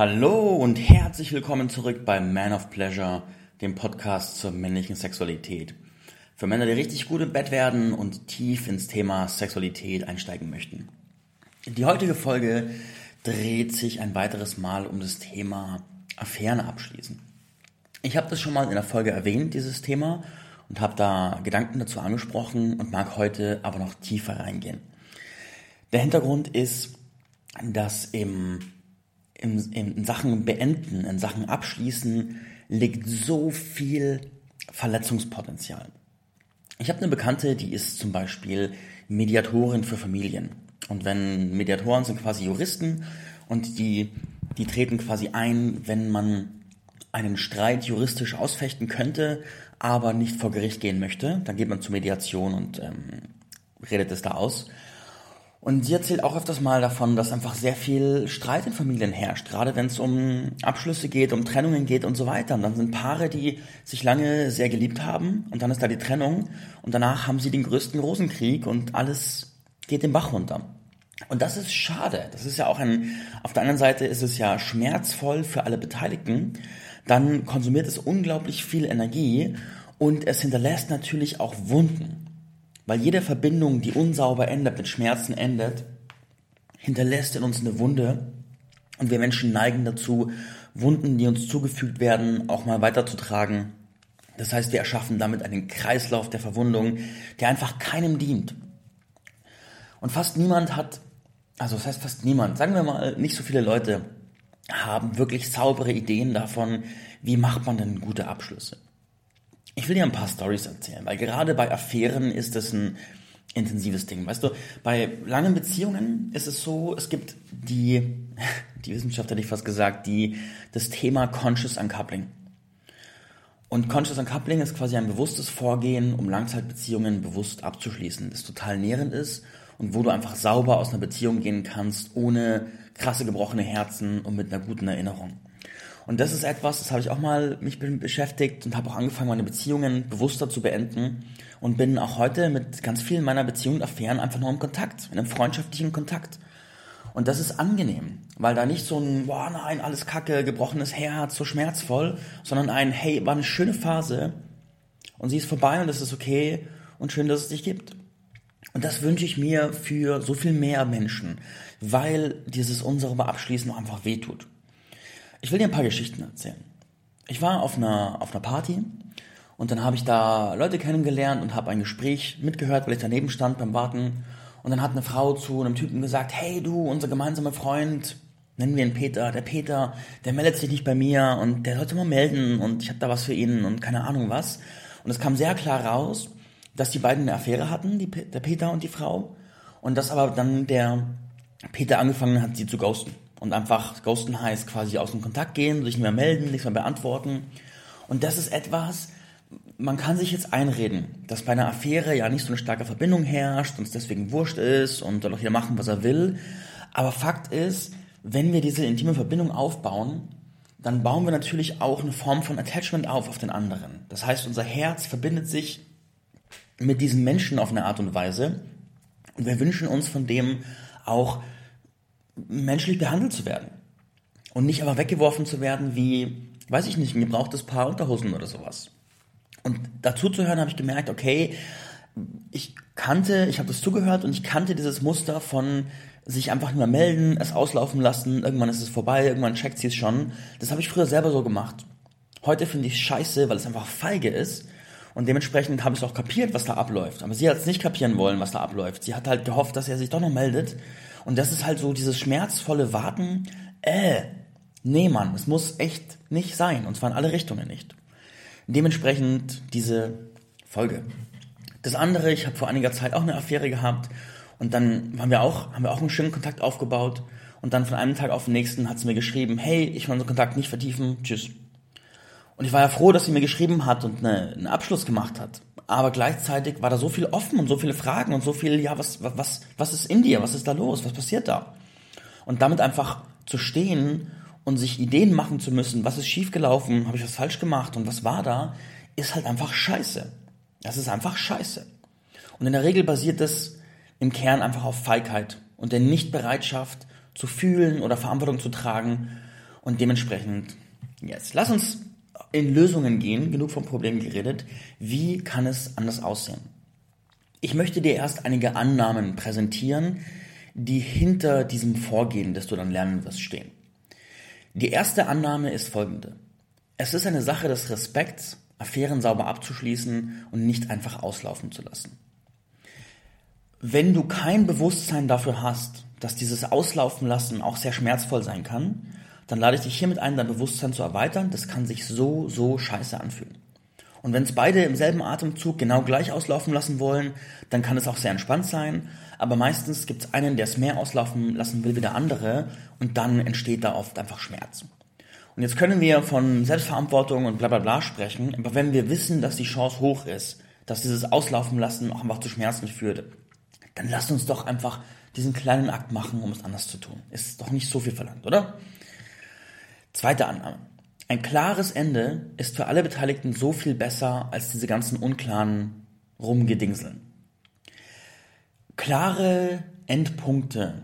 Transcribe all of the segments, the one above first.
Hallo und herzlich willkommen zurück bei Man of Pleasure, dem Podcast zur männlichen Sexualität. Für Männer, die richtig gut im Bett werden und tief ins Thema Sexualität einsteigen möchten. Die heutige Folge dreht sich ein weiteres Mal um das Thema Affären abschließen. Ich habe das schon mal in der Folge erwähnt, dieses Thema, und habe da Gedanken dazu angesprochen und mag heute aber noch tiefer reingehen. Der Hintergrund ist, dass im in, in Sachen beenden, in Sachen abschließen, liegt so viel Verletzungspotenzial. Ich habe eine Bekannte, die ist zum Beispiel Mediatorin für Familien. Und wenn Mediatoren sind quasi Juristen und die, die treten quasi ein, wenn man einen Streit juristisch ausfechten könnte, aber nicht vor Gericht gehen möchte, dann geht man zur Mediation und ähm, redet es da aus. Und sie erzählt auch öfters mal davon, dass einfach sehr viel Streit in Familien herrscht, gerade wenn es um Abschlüsse geht, um Trennungen geht und so weiter. Und dann sind Paare, die sich lange sehr geliebt haben und dann ist da die Trennung und danach haben sie den größten Rosenkrieg und alles geht den Bach runter. Und das ist schade. Das ist ja auch ein, auf der anderen Seite ist es ja schmerzvoll für alle Beteiligten. Dann konsumiert es unglaublich viel Energie und es hinterlässt natürlich auch Wunden. Weil jede Verbindung, die unsauber endet, mit Schmerzen endet, hinterlässt in uns eine Wunde. Und wir Menschen neigen dazu, Wunden, die uns zugefügt werden, auch mal weiterzutragen. Das heißt, wir erschaffen damit einen Kreislauf der Verwundung, der einfach keinem dient. Und fast niemand hat, also das heißt fast niemand, sagen wir mal, nicht so viele Leute haben wirklich saubere Ideen davon, wie macht man denn gute Abschlüsse. Ich will dir ein paar Stories erzählen, weil gerade bei Affären ist es ein intensives Ding. Weißt du, bei langen Beziehungen ist es so, es gibt die, die Wissenschaft hätte ich fast gesagt, die, das Thema Conscious Uncoupling. Und Conscious Uncoupling ist quasi ein bewusstes Vorgehen, um Langzeitbeziehungen bewusst abzuschließen, das total nährend ist und wo du einfach sauber aus einer Beziehung gehen kannst, ohne krasse gebrochene Herzen und mit einer guten Erinnerung. Und das ist etwas, das habe ich auch mal mich beschäftigt und habe auch angefangen, meine Beziehungen bewusster zu beenden und bin auch heute mit ganz vielen meiner Beziehungen und Affären einfach nur im Kontakt, in einem freundschaftlichen Kontakt. Und das ist angenehm, weil da nicht so ein, boah nein, alles kacke, gebrochenes Herz, so schmerzvoll, sondern ein, hey, war eine schöne Phase und sie ist vorbei und es ist okay und schön, dass es dich gibt. Und das wünsche ich mir für so viel mehr Menschen, weil dieses unsere Abschließen einfach wehtut. Ich will dir ein paar Geschichten erzählen. Ich war auf einer, auf einer Party und dann habe ich da Leute kennengelernt und habe ein Gespräch mitgehört, weil ich daneben stand beim Warten. Und dann hat eine Frau zu einem Typen gesagt, hey du, unser gemeinsamer Freund, nennen wir ihn Peter, der Peter, der meldet sich nicht bei mir und der sollte mal melden und ich habe da was für ihn und keine Ahnung was. Und es kam sehr klar raus, dass die beiden eine Affäre hatten, die, der Peter und die Frau. Und dass aber dann der Peter angefangen hat, sie zu ghosten und einfach ghosten heißt quasi aus dem Kontakt gehen, sich nicht mehr melden, nichts mehr beantworten. Und das ist etwas, man kann sich jetzt einreden, dass bei einer Affäre ja nicht so eine starke Verbindung herrscht und es deswegen wurscht ist und soll auch jeder machen, was er will. Aber Fakt ist, wenn wir diese intime Verbindung aufbauen, dann bauen wir natürlich auch eine Form von Attachment auf auf den anderen. Das heißt, unser Herz verbindet sich mit diesem Menschen auf eine Art und Weise und wir wünschen uns von dem auch menschlich behandelt zu werden. Und nicht aber weggeworfen zu werden wie, weiß ich nicht, ein gebrauchtes Paar Unterhosen oder sowas. Und dazu zu hören habe ich gemerkt, okay, ich kannte, ich habe das zugehört und ich kannte dieses Muster von sich einfach nur melden, es auslaufen lassen, irgendwann ist es vorbei, irgendwann checkt sie es schon. Das habe ich früher selber so gemacht. Heute finde ich es scheiße, weil es einfach feige ist. Und dementsprechend habe ich es auch kapiert, was da abläuft. Aber sie hat es nicht kapieren wollen, was da abläuft. Sie hat halt gehofft, dass er sich doch noch meldet. Und das ist halt so dieses schmerzvolle Warten. Äh, nee, Mann, es muss echt nicht sein. Und zwar in alle Richtungen nicht. Dementsprechend diese Folge. Das andere, ich habe vor einiger Zeit auch eine Affäre gehabt und dann haben wir auch, haben wir auch einen schönen Kontakt aufgebaut und dann von einem Tag auf den nächsten hat sie mir geschrieben, hey, ich will unseren Kontakt nicht vertiefen, tschüss. Und ich war ja froh, dass sie mir geschrieben hat und eine, einen Abschluss gemacht hat aber gleichzeitig war da so viel offen und so viele Fragen und so viel, ja, was, was, was ist in dir? Was ist da los? Was passiert da? Und damit einfach zu stehen und sich Ideen machen zu müssen, was ist schiefgelaufen, habe ich was falsch gemacht und was war da, ist halt einfach scheiße. Das ist einfach scheiße. Und in der Regel basiert das im Kern einfach auf Feigheit und der Nichtbereitschaft zu fühlen oder Verantwortung zu tragen Und dementsprechend, jetzt, lass uns in Lösungen gehen, genug vom Problem geredet. Wie kann es anders aussehen? Ich möchte dir erst einige Annahmen präsentieren, die hinter diesem Vorgehen, das du dann lernen wirst, stehen. Die erste Annahme ist folgende. Es ist eine Sache des Respekts, Affären sauber abzuschließen und nicht einfach auslaufen zu lassen. Wenn du kein Bewusstsein dafür hast, dass dieses Auslaufen lassen auch sehr schmerzvoll sein kann, dann lade ich dich hiermit ein, dein Bewusstsein zu erweitern. Das kann sich so, so scheiße anfühlen. Und wenn es beide im selben Atemzug genau gleich auslaufen lassen wollen, dann kann es auch sehr entspannt sein. Aber meistens gibt es einen, der es mehr auslaufen lassen will wie der andere und dann entsteht da oft einfach Schmerz. Und jetzt können wir von Selbstverantwortung und bla bla bla sprechen, aber wenn wir wissen, dass die Chance hoch ist, dass dieses Auslaufen lassen auch einfach zu Schmerzen führt, dann lasst uns doch einfach diesen kleinen Akt machen, um es anders zu tun. Ist doch nicht so viel verlangt, oder? Zweite Annahme. Ein klares Ende ist für alle Beteiligten so viel besser als diese ganzen unklaren Rumgedingseln. Klare Endpunkte.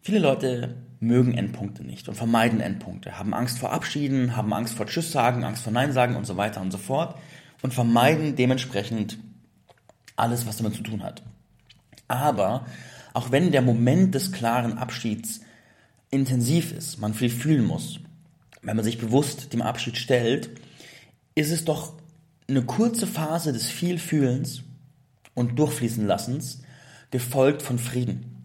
Viele Leute mögen Endpunkte nicht und vermeiden Endpunkte, haben Angst vor Abschieden, haben Angst vor Tschüss sagen, Angst vor Nein sagen und so weiter und so fort und vermeiden dementsprechend alles, was damit zu tun hat. Aber auch wenn der Moment des klaren Abschieds intensiv ist, man viel fühlen muss, wenn man sich bewusst dem Abschied stellt, ist es doch eine kurze Phase des Vielfühlens und Durchfließen Lassens, gefolgt von Frieden.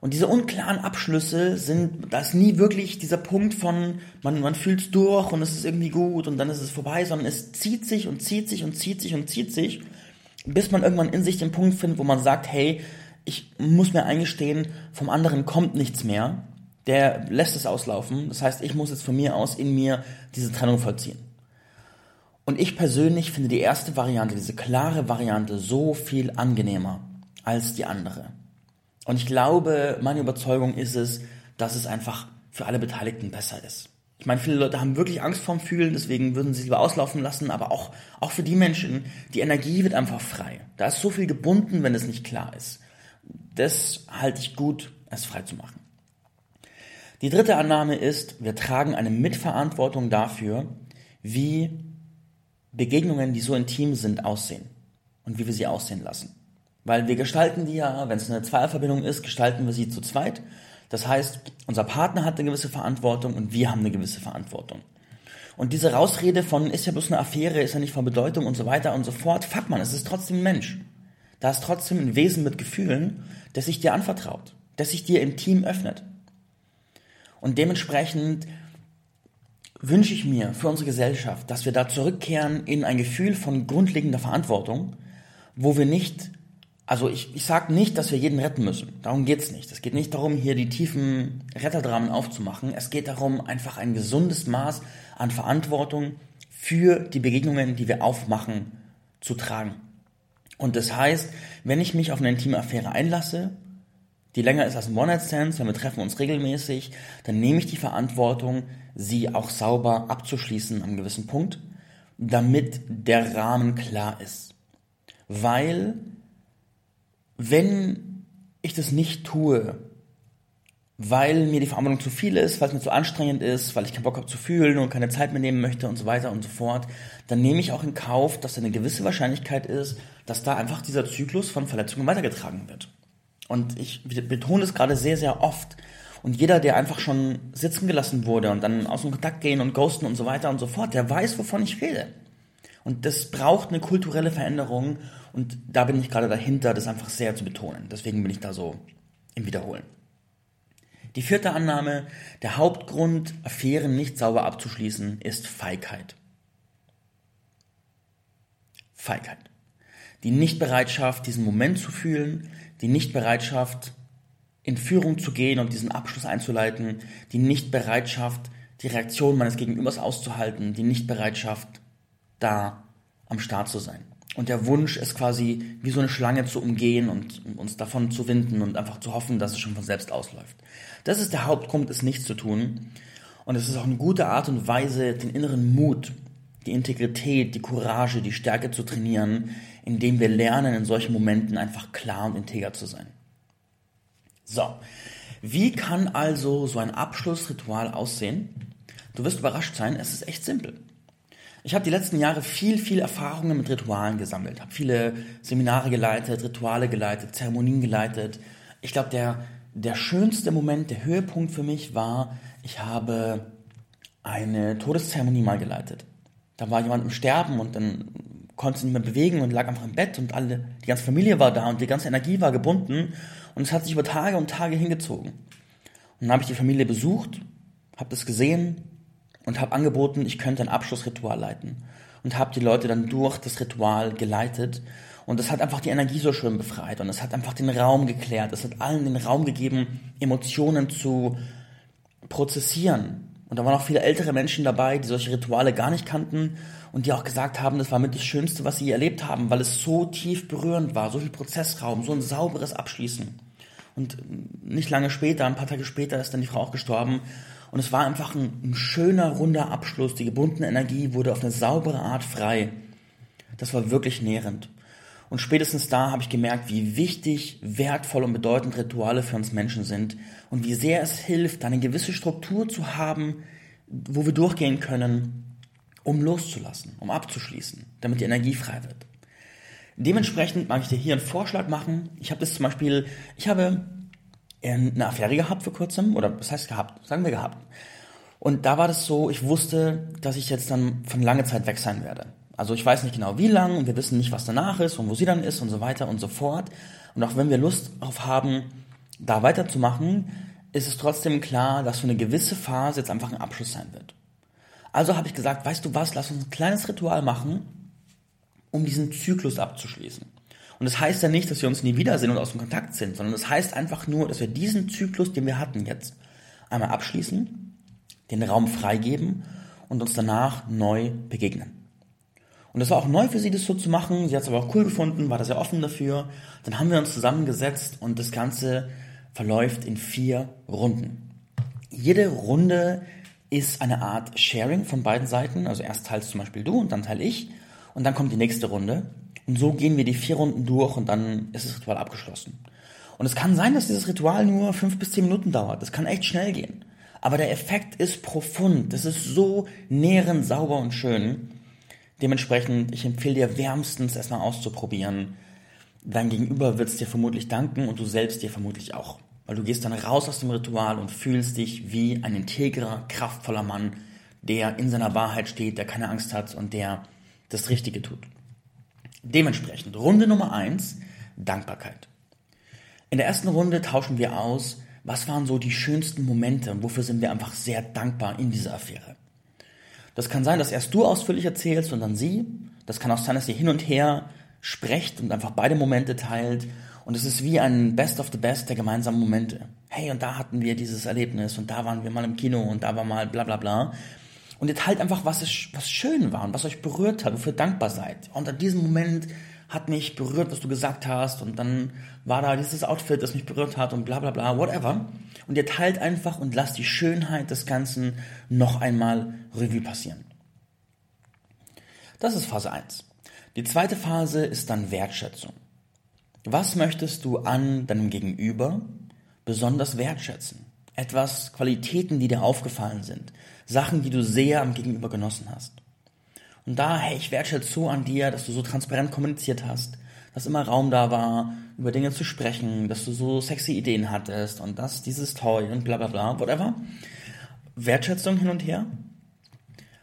Und diese unklaren Abschlüsse sind, da ist nie wirklich dieser Punkt von, man, man fühlt es durch und es ist irgendwie gut und dann ist es vorbei, sondern es zieht sich und zieht sich und zieht sich und zieht sich, bis man irgendwann in sich den Punkt findet, wo man sagt, hey, ich muss mir eingestehen, vom anderen kommt nichts mehr der lässt es auslaufen. Das heißt, ich muss jetzt von mir aus in mir diese Trennung vollziehen. Und ich persönlich finde die erste Variante, diese klare Variante, so viel angenehmer als die andere. Und ich glaube, meine Überzeugung ist es, dass es einfach für alle Beteiligten besser ist. Ich meine, viele Leute haben wirklich Angst vorm Fühlen, deswegen würden sie es lieber auslaufen lassen, aber auch, auch für die Menschen, die Energie wird einfach frei. Da ist so viel gebunden, wenn es nicht klar ist. Das halte ich gut, es frei zu machen. Die dritte Annahme ist, wir tragen eine Mitverantwortung dafür, wie Begegnungen, die so intim sind, aussehen und wie wir sie aussehen lassen. Weil wir gestalten die ja, wenn es eine Zweierverbindung ist, gestalten wir sie zu zweit. Das heißt, unser Partner hat eine gewisse Verantwortung und wir haben eine gewisse Verantwortung. Und diese Rausrede von, ist ja bloß eine Affäre, ist ja nicht von Bedeutung und so weiter und so fort, fuck man, es ist trotzdem ein Mensch. Da ist trotzdem ein Wesen mit Gefühlen, das sich dir anvertraut, das sich dir im Team öffnet. Und dementsprechend wünsche ich mir für unsere Gesellschaft, dass wir da zurückkehren in ein Gefühl von grundlegender Verantwortung, wo wir nicht, also ich, ich sage nicht, dass wir jeden retten müssen. Darum geht's nicht. Es geht nicht darum, hier die tiefen Retterdramen aufzumachen. Es geht darum, einfach ein gesundes Maß an Verantwortung für die Begegnungen, die wir aufmachen, zu tragen. Und das heißt, wenn ich mich auf eine intime Affäre einlasse, die länger ist als ein One-Night-Stand, sondern wir treffen uns regelmäßig, dann nehme ich die Verantwortung, sie auch sauber abzuschließen einem gewissen Punkt, damit der Rahmen klar ist. Weil, wenn ich das nicht tue, weil mir die Verantwortung zu viel ist, weil es mir zu anstrengend ist, weil ich keinen Bock habe zu fühlen und keine Zeit mehr nehmen möchte und so weiter und so fort, dann nehme ich auch in Kauf, dass da eine gewisse Wahrscheinlichkeit ist, dass da einfach dieser Zyklus von Verletzungen weitergetragen wird. Und ich betone es gerade sehr, sehr oft. Und jeder, der einfach schon sitzen gelassen wurde und dann aus dem Kontakt gehen und ghosten und so weiter und so fort, der weiß, wovon ich rede. Und das braucht eine kulturelle Veränderung und da bin ich gerade dahinter, das einfach sehr zu betonen. Deswegen bin ich da so im Wiederholen. Die vierte Annahme, der Hauptgrund, Affären nicht sauber abzuschließen, ist Feigheit. Feigheit. Die Nichtbereitschaft, diesen Moment zu fühlen, die Nichtbereitschaft, in Führung zu gehen und diesen Abschluss einzuleiten, die Nichtbereitschaft, die Reaktion meines Gegenübers auszuhalten, die Nichtbereitschaft, da am Start zu sein. Und der Wunsch, es quasi wie so eine Schlange zu umgehen und uns davon zu winden und einfach zu hoffen, dass es schon von selbst ausläuft. Das ist der Hauptgrund, es nicht zu tun. Und es ist auch eine gute Art und Weise, den inneren Mut, die Integrität, die Courage, die Stärke zu trainieren, indem wir lernen, in solchen Momenten einfach klar und integer zu sein. So, wie kann also so ein Abschlussritual aussehen? Du wirst überrascht sein, es ist echt simpel. Ich habe die letzten Jahre viel, viel Erfahrungen mit Ritualen gesammelt, habe viele Seminare geleitet, Rituale geleitet, Zeremonien geleitet. Ich glaube, der, der schönste Moment, der Höhepunkt für mich war, ich habe eine Todeszeremonie mal geleitet. Da war jemand im Sterben und dann konnte sich nicht mehr bewegen und lag einfach im Bett und alle, die ganze Familie war da und die ganze Energie war gebunden und es hat sich über Tage und Tage hingezogen. Und dann habe ich die Familie besucht, habe das gesehen und habe angeboten, ich könnte ein Abschlussritual leiten und habe die Leute dann durch das Ritual geleitet und das hat einfach die Energie so schön befreit und es hat einfach den Raum geklärt, es hat allen den Raum gegeben, Emotionen zu prozessieren. Und da waren auch viele ältere Menschen dabei, die solche Rituale gar nicht kannten und die auch gesagt haben, das war mit das Schönste, was sie erlebt haben, weil es so tief berührend war, so viel Prozessraum, so ein sauberes Abschließen. Und nicht lange später, ein paar Tage später, ist dann die Frau auch gestorben. Und es war einfach ein, ein schöner, runder Abschluss. Die gebundene Energie wurde auf eine saubere Art frei. Das war wirklich nährend. Und spätestens da habe ich gemerkt, wie wichtig, wertvoll und bedeutend Rituale für uns Menschen sind und wie sehr es hilft, eine gewisse Struktur zu haben, wo wir durchgehen können, um loszulassen, um abzuschließen, damit die Energie frei wird. Dementsprechend mag ich dir hier einen Vorschlag machen. Ich habe das zum Beispiel, ich habe eine Affäre gehabt vor kurzem, oder was heißt gehabt? Sagen wir gehabt. Und da war das so, ich wusste, dass ich jetzt dann von lange Zeit weg sein werde. Also ich weiß nicht genau wie lang und wir wissen nicht, was danach ist und wo sie dann ist und so weiter und so fort. Und auch wenn wir Lust auf haben, da weiterzumachen, ist es trotzdem klar, dass für eine gewisse Phase jetzt einfach ein Abschluss sein wird. Also habe ich gesagt, weißt du was, lass uns ein kleines Ritual machen, um diesen Zyklus abzuschließen. Und das heißt ja nicht, dass wir uns nie wiedersehen und aus dem Kontakt sind, sondern das heißt einfach nur, dass wir diesen Zyklus, den wir hatten jetzt, einmal abschließen, den Raum freigeben und uns danach neu begegnen. Und das war auch neu für sie, das so zu machen. Sie hat es aber auch cool gefunden, war da sehr offen dafür. Dann haben wir uns zusammengesetzt und das Ganze verläuft in vier Runden. Jede Runde ist eine Art Sharing von beiden Seiten. Also erst teilst zum Beispiel du und dann teile ich. Und dann kommt die nächste Runde. Und so gehen wir die vier Runden durch und dann ist das Ritual abgeschlossen. Und es kann sein, dass dieses Ritual nur fünf bis zehn Minuten dauert. Das kann echt schnell gehen. Aber der Effekt ist profund. Das ist so nährend, sauber und schön. Dementsprechend, ich empfehle dir wärmstens erstmal auszuprobieren. Dein Gegenüber wird es dir vermutlich danken und du selbst dir vermutlich auch. Weil du gehst dann raus aus dem Ritual und fühlst dich wie ein integrer, kraftvoller Mann, der in seiner Wahrheit steht, der keine Angst hat und der das Richtige tut. Dementsprechend, Runde Nummer eins: Dankbarkeit. In der ersten Runde tauschen wir aus, was waren so die schönsten Momente, wofür sind wir einfach sehr dankbar in dieser Affäre. Das kann sein, dass erst du ausführlich erzählst und dann sie. Das kann auch sein, dass ihr hin und her sprecht und einfach beide Momente teilt und es ist wie ein Best of the Best der gemeinsamen Momente. Hey, und da hatten wir dieses Erlebnis und da waren wir mal im Kino und da war mal bla bla bla. Und ihr teilt einfach, was, es, was schön war und was euch berührt hat, wofür ihr dankbar seid. Und an diesem Moment hat mich berührt, was du gesagt hast und dann war da dieses Outfit, das mich berührt hat und bla bla bla, whatever. Und ihr teilt einfach und lasst die Schönheit des Ganzen noch einmal Revue passieren. Das ist Phase 1. Die zweite Phase ist dann Wertschätzung. Was möchtest du an deinem Gegenüber besonders wertschätzen? Etwas, Qualitäten, die dir aufgefallen sind. Sachen, die du sehr am Gegenüber genossen hast. Und da, hey, ich wertschätze so an dir, dass du so transparent kommuniziert hast, dass immer Raum da war, über Dinge zu sprechen, dass du so sexy Ideen hattest und das, dieses Toy und bla bla bla, whatever. Wertschätzung hin und her.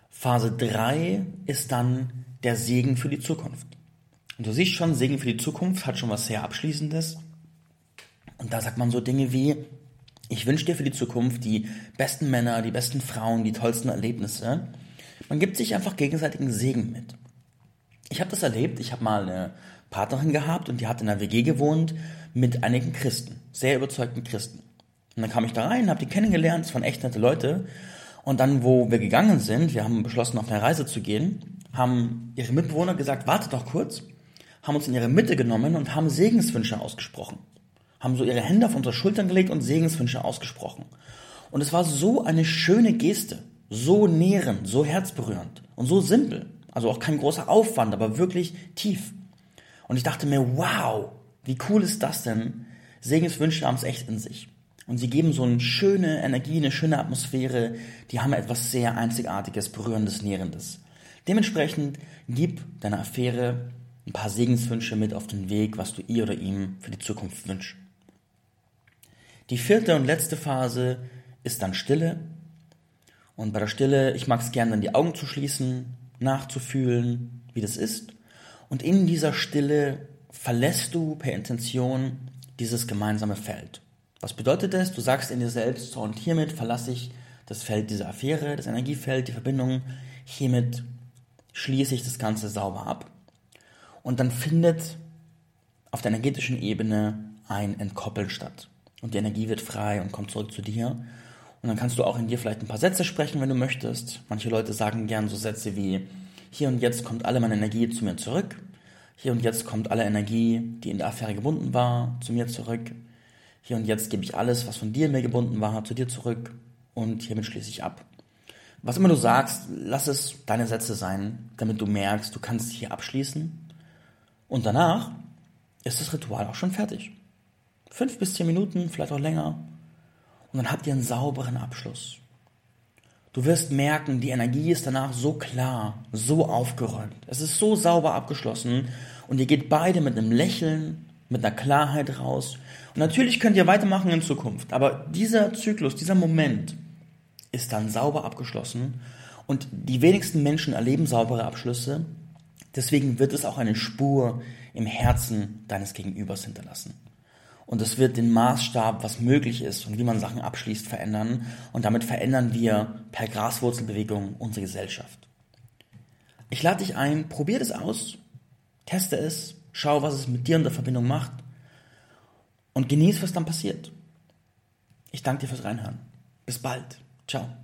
Phase 3 ist dann der Segen für die Zukunft. Und du siehst schon, Segen für die Zukunft hat schon was sehr Abschließendes. Und da sagt man so Dinge wie, ich wünsche dir für die Zukunft die besten Männer, die besten Frauen, die tollsten Erlebnisse. Man gibt sich einfach gegenseitigen Segen mit. Ich habe das erlebt, ich habe mal eine Partnerin gehabt und die hat in einer WG gewohnt mit einigen Christen, sehr überzeugten Christen. Und dann kam ich da rein, habe die kennengelernt, es waren echt nette Leute. Und dann, wo wir gegangen sind, wir haben beschlossen, auf eine Reise zu gehen, haben ihre Mitbewohner gesagt, wartet doch kurz haben uns in ihre Mitte genommen und haben Segenswünsche ausgesprochen. Haben so ihre Hände auf unsere Schultern gelegt und Segenswünsche ausgesprochen. Und es war so eine schöne Geste, so nährend, so herzberührend und so simpel. Also auch kein großer Aufwand, aber wirklich tief. Und ich dachte mir, wow, wie cool ist das denn? Segenswünsche haben es echt in sich. Und sie geben so eine schöne Energie, eine schöne Atmosphäre, die haben etwas sehr Einzigartiges, Berührendes, Nährendes. Dementsprechend gib deiner Affäre ein paar Segenswünsche mit auf den Weg, was du ihr oder ihm für die Zukunft wünschst. Die vierte und letzte Phase ist dann Stille. Und bei der Stille, ich mag es gerne, dann die Augen zu schließen, nachzufühlen, wie das ist. Und in dieser Stille verlässt du per Intention dieses gemeinsame Feld. Was bedeutet das? Du sagst in dir selbst, so und hiermit verlasse ich das Feld dieser Affäre, das Energiefeld, die Verbindung. Hiermit schließe ich das Ganze sauber ab. Und dann findet auf der energetischen Ebene ein Entkoppeln statt. Und die Energie wird frei und kommt zurück zu dir. Und dann kannst du auch in dir vielleicht ein paar Sätze sprechen, wenn du möchtest. Manche Leute sagen gern so Sätze wie, hier und jetzt kommt alle meine Energie zu mir zurück. Hier und jetzt kommt alle Energie, die in der Affäre gebunden war, zu mir zurück. Hier und jetzt gebe ich alles, was von dir in mir gebunden war, zu dir zurück. Und hiermit schließe ich ab. Was immer du sagst, lass es deine Sätze sein, damit du merkst, du kannst hier abschließen. Und danach ist das Ritual auch schon fertig. Fünf bis zehn Minuten, vielleicht auch länger. Und dann habt ihr einen sauberen Abschluss. Du wirst merken, die Energie ist danach so klar, so aufgeräumt. Es ist so sauber abgeschlossen und ihr geht beide mit einem Lächeln, mit einer Klarheit raus. Und natürlich könnt ihr weitermachen in Zukunft, aber dieser Zyklus, dieser Moment ist dann sauber abgeschlossen und die wenigsten Menschen erleben saubere Abschlüsse. Deswegen wird es auch eine Spur im Herzen deines Gegenübers hinterlassen. Und es wird den Maßstab, was möglich ist und wie man Sachen abschließt, verändern. Und damit verändern wir per Graswurzelbewegung unsere Gesellschaft. Ich lade dich ein, probier das aus, teste es, schau, was es mit dir und der Verbindung macht und genieß, was dann passiert. Ich danke dir fürs Reinhören. Bis bald. Ciao.